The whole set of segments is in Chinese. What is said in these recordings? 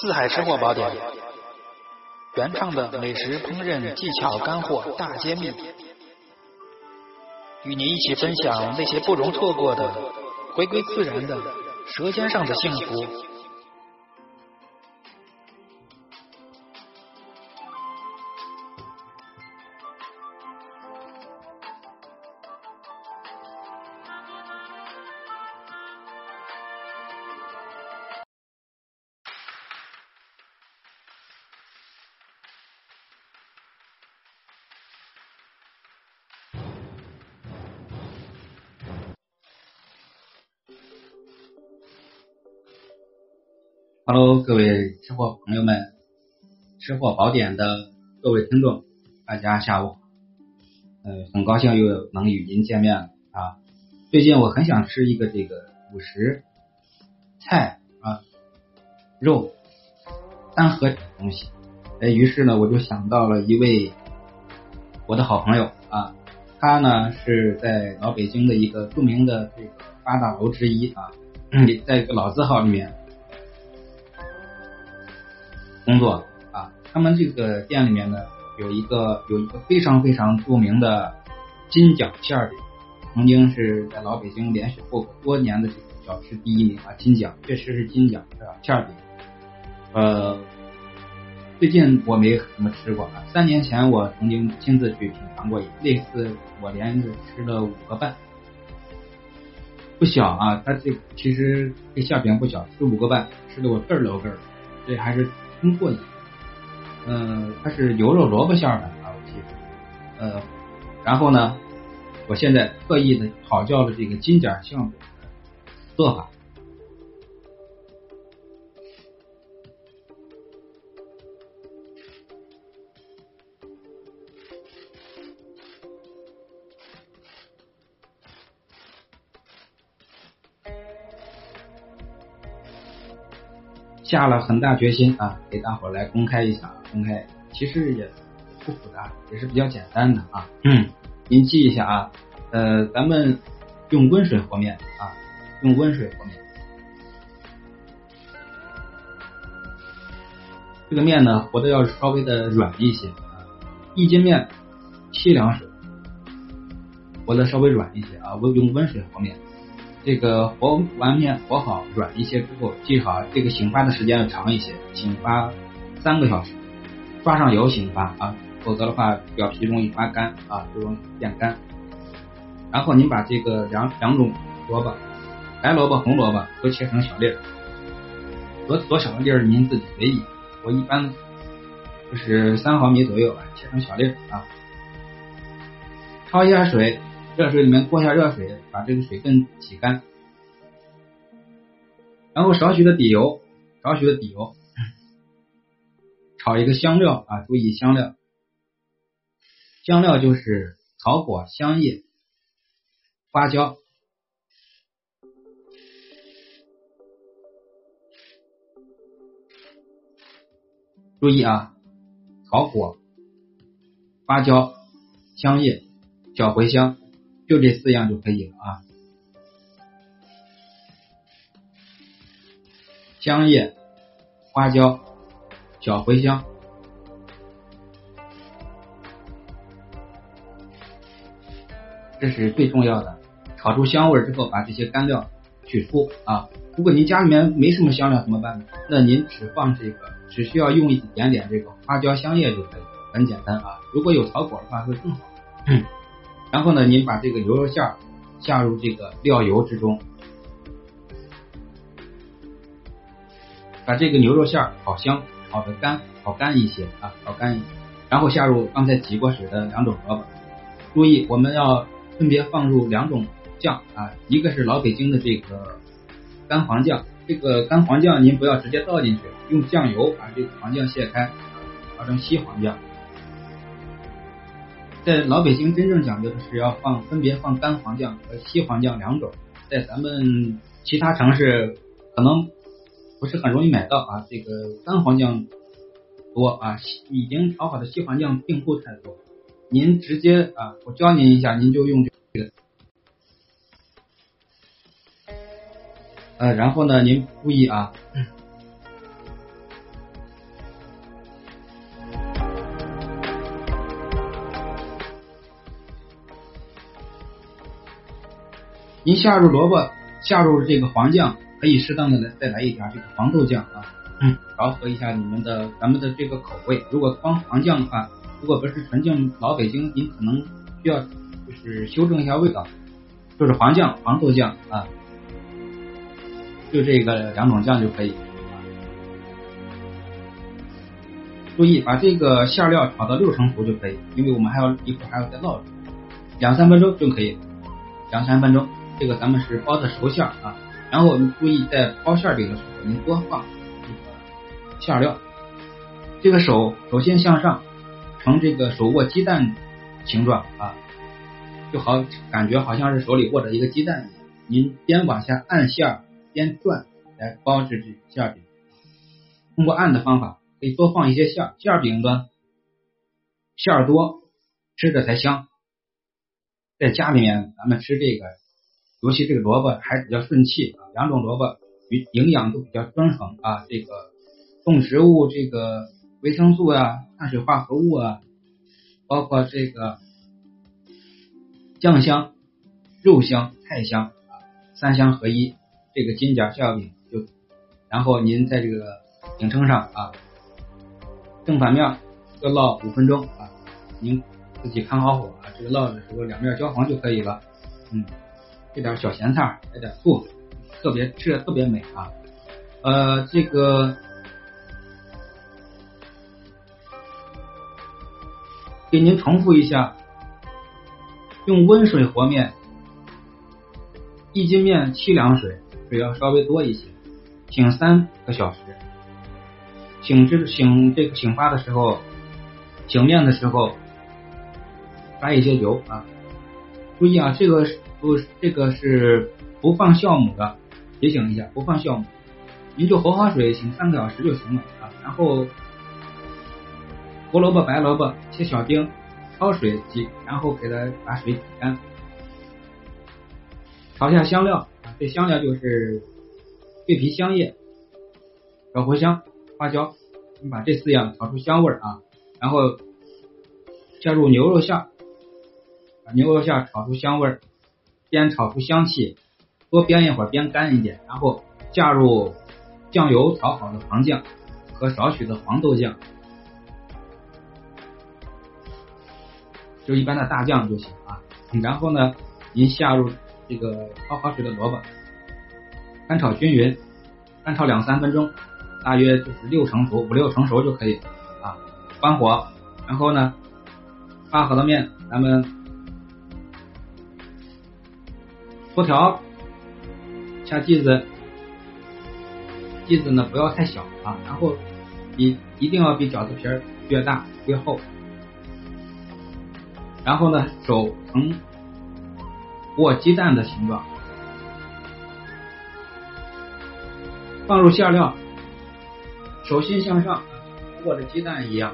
四海吃货宝典，原创的美食烹饪技巧干货大揭秘，与您一起分享那些不容错过的、回归自然的舌尖上的幸福。Hello，各位吃货朋友们，吃货宝典的各位听众，大家下午好。呃，很高兴又能与您见面了啊。最近我很想吃一个这个主食菜啊肉单合东西，哎，于是呢我就想到了一位我的好朋友啊，他呢是在老北京的一个著名的这个八大楼之一啊，在一个老字号里面。作啊，他们这个店里面呢，有一个有一个非常非常著名的金奖馅饼，曾经是在老北京连续获过多年的这个小吃第一名啊，金奖确实是金奖是吧？馅饼，呃，最近我没怎么吃过啊，三年前我曾经亲自去品尝过，那次我连着吃了五个半，不小啊，它这其实这馅饼不小，吃五个半，吃的我个儿了个儿，这还是。通过瘾，嗯，它是牛肉萝卜馅的啊，我记得，呃，然后呢，我现在特意的讨教了这个金甲馅饼的做法。下了很大决心啊，给大伙来公开一下，公开其实也不复杂，也是比较简单的啊。嗯，您记一下啊，呃，咱们用温水和面啊，用温水和面。这个面呢，和的要稍微的软一些啊，一斤面七两水，和的稍微软一些啊，温用温水和面。这个和完面和好软一些之后，记好这个醒发的时间要长一些，醒发三个小时，刷上油醒发啊，否则的话表皮容易发干啊，就容易变干。然后您把这个两两种萝卜，白萝卜、红萝卜都切成小粒儿，多多小的粒儿您自己随意，我一般就是三毫米左右吧，切成小粒儿啊，焯一下水。热水里面过一下热水，把这个水分洗干，然后少许的底油，少许的底油，炒一个香料啊，注意香料，香料就是草果、香叶、花椒，注意啊，草果、花椒、香叶，小茴香。就这四样就可以了啊，香叶、花椒、小茴香，这是最重要的。炒出香味之后，把这些干料取出啊。如果您家里面没什么香料怎么办呢？那您只放这个，只需要用一点点这个花椒、香叶就可以，很简单啊。如果有草果的话会更好。然后呢，您把这个牛肉馅儿下入这个料油之中，把这个牛肉馅儿炒香，炒的干，炒干一些啊，炒干一些。然后下入刚才挤过水的两种萝卜，注意我们要分别放入两种酱啊，一个是老北京的这个干黄酱，这个干黄酱您不要直接倒进去，用酱油把这个黄酱卸开，调成稀黄酱。在老北京真正讲究的是要放分别放干黄酱和稀黄酱两种，在咱们其他城市可能不是很容易买到啊。这个干黄酱多啊，已经调好的稀黄酱并不太多。您直接啊，我教您一下，您就用这个。呃，然后呢，您注意啊，您下入萝卜，下入这个黄酱，可以适当的来再来一点这个黄豆酱啊，嗯，调和一下你们的咱们的这个口味。如果光黄酱的话，如果不是纯正老北京，您可能需要就是修正一下味道，就是黄酱、黄豆酱啊，就这个两种酱就可以。注意把这个馅料炒到六成熟就可以，因为我们还要一会儿还要再烙两三分钟就可以，两三分钟。这个咱们是包的熟馅啊，然后我们注意在包馅饼的时候，您多放这个馅料。这个手首先向上，呈这个手握鸡蛋形状啊，就好感觉好像是手里握着一个鸡蛋一样。您边往下按馅边转来包这这馅饼，通过按的方法。可以多放一些馅馅饼的馅儿多，吃着才香。在家里面，咱们吃这个，尤其这个萝卜还比较顺气啊。两种萝卜营营养都比较均衡啊。这个动植物这个维生素啊、碳水化合物啊，包括这个酱香、肉香、菜香啊，三香合一。这个金甲馅饼就，然后您在这个饼铛上啊。正反面各烙五分钟啊，您自己看好火啊，这个烙的时候两面焦黄就可以了。嗯，这点小咸菜，来点醋，特别吃的特别美啊。呃，这个给您重复一下，用温水和面，一斤面七两水，水要稍微多一些，醒三个小时。醒这醒这个醒发的时候，醒面的时候，加一些油啊。注意啊，这个不这个是不放酵母的，提醒一下，不放酵母。您就和好水醒三个小时就行了啊。然后胡萝卜、白萝卜切小丁，焯水挤，然后给它把水挤干。炒下香料啊，这香料就是桂皮、香叶、小茴香。花椒，你把这四样炒出香味儿啊，然后加入牛肉馅，把牛肉馅炒出香味儿，煸炒出香气，多煸一会儿，煸干一点，然后加入酱油炒好的黄酱和少许的黄豆酱，就一般的大酱就行啊。然后呢，您下入这个焯好水的萝卜，翻炒均匀，翻炒两三分钟。大约就是六成熟，五六成熟就可以啊。关火，然后呢，发好的面，咱们搓条，下剂子，剂子呢不要太小啊，然后一一定要比饺子皮儿越大越厚，然后呢手呈握鸡蛋的形状，放入馅料。手心向上，握着鸡蛋一样，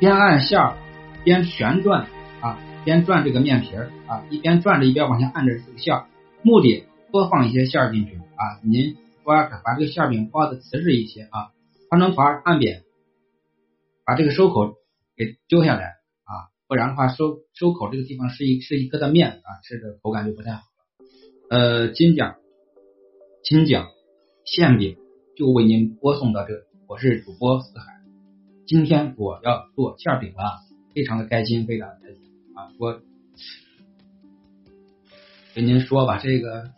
边按馅儿边旋转，边转这个面皮儿啊，一边转着一边往下按着这个馅儿，目的多放一些馅儿进去啊，您多把这个馅饼包的瓷实一些啊，团成团按扁，把这个收口给揪下来啊，不然的话收收口这个地方是一是一颗的面啊，吃的口感就不太好了。呃，金奖金奖馅饼。就为您播送到这，我是主播四海。今天我要做馅饼了，非常的开心，非常的开心我跟您说吧，这个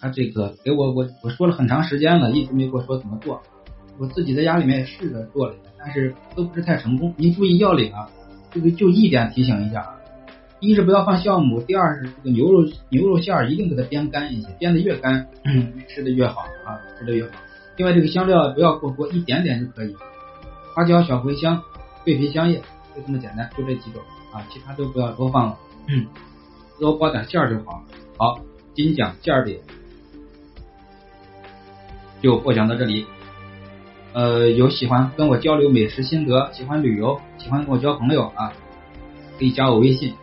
他这个给我我我说了很长时间了，一直没给我说怎么做。我自己在家里面也试着做了一下，但是都不是太成功。您注意要领啊，这个就一点提醒一下啊。一是不要放酵母，第二是这个牛肉牛肉馅儿一定给它煸干一些，煸的越干，吃的越好啊，吃的越好。另外这个香料不要过多，一点点就可以。花椒、小茴香、桂皮、香叶，就这么简单，就这几种啊，其他都不要多放了，多包点馅儿就好。好，金奖馅儿饼就播讲到这里。呃，有喜欢跟我交流美食心得，喜欢旅游，喜欢跟我交朋友啊，可以加我微信。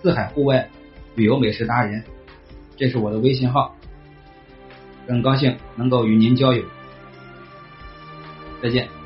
四海户外旅游美食达人，这是我的微信号，很高兴能够与您交友，再见。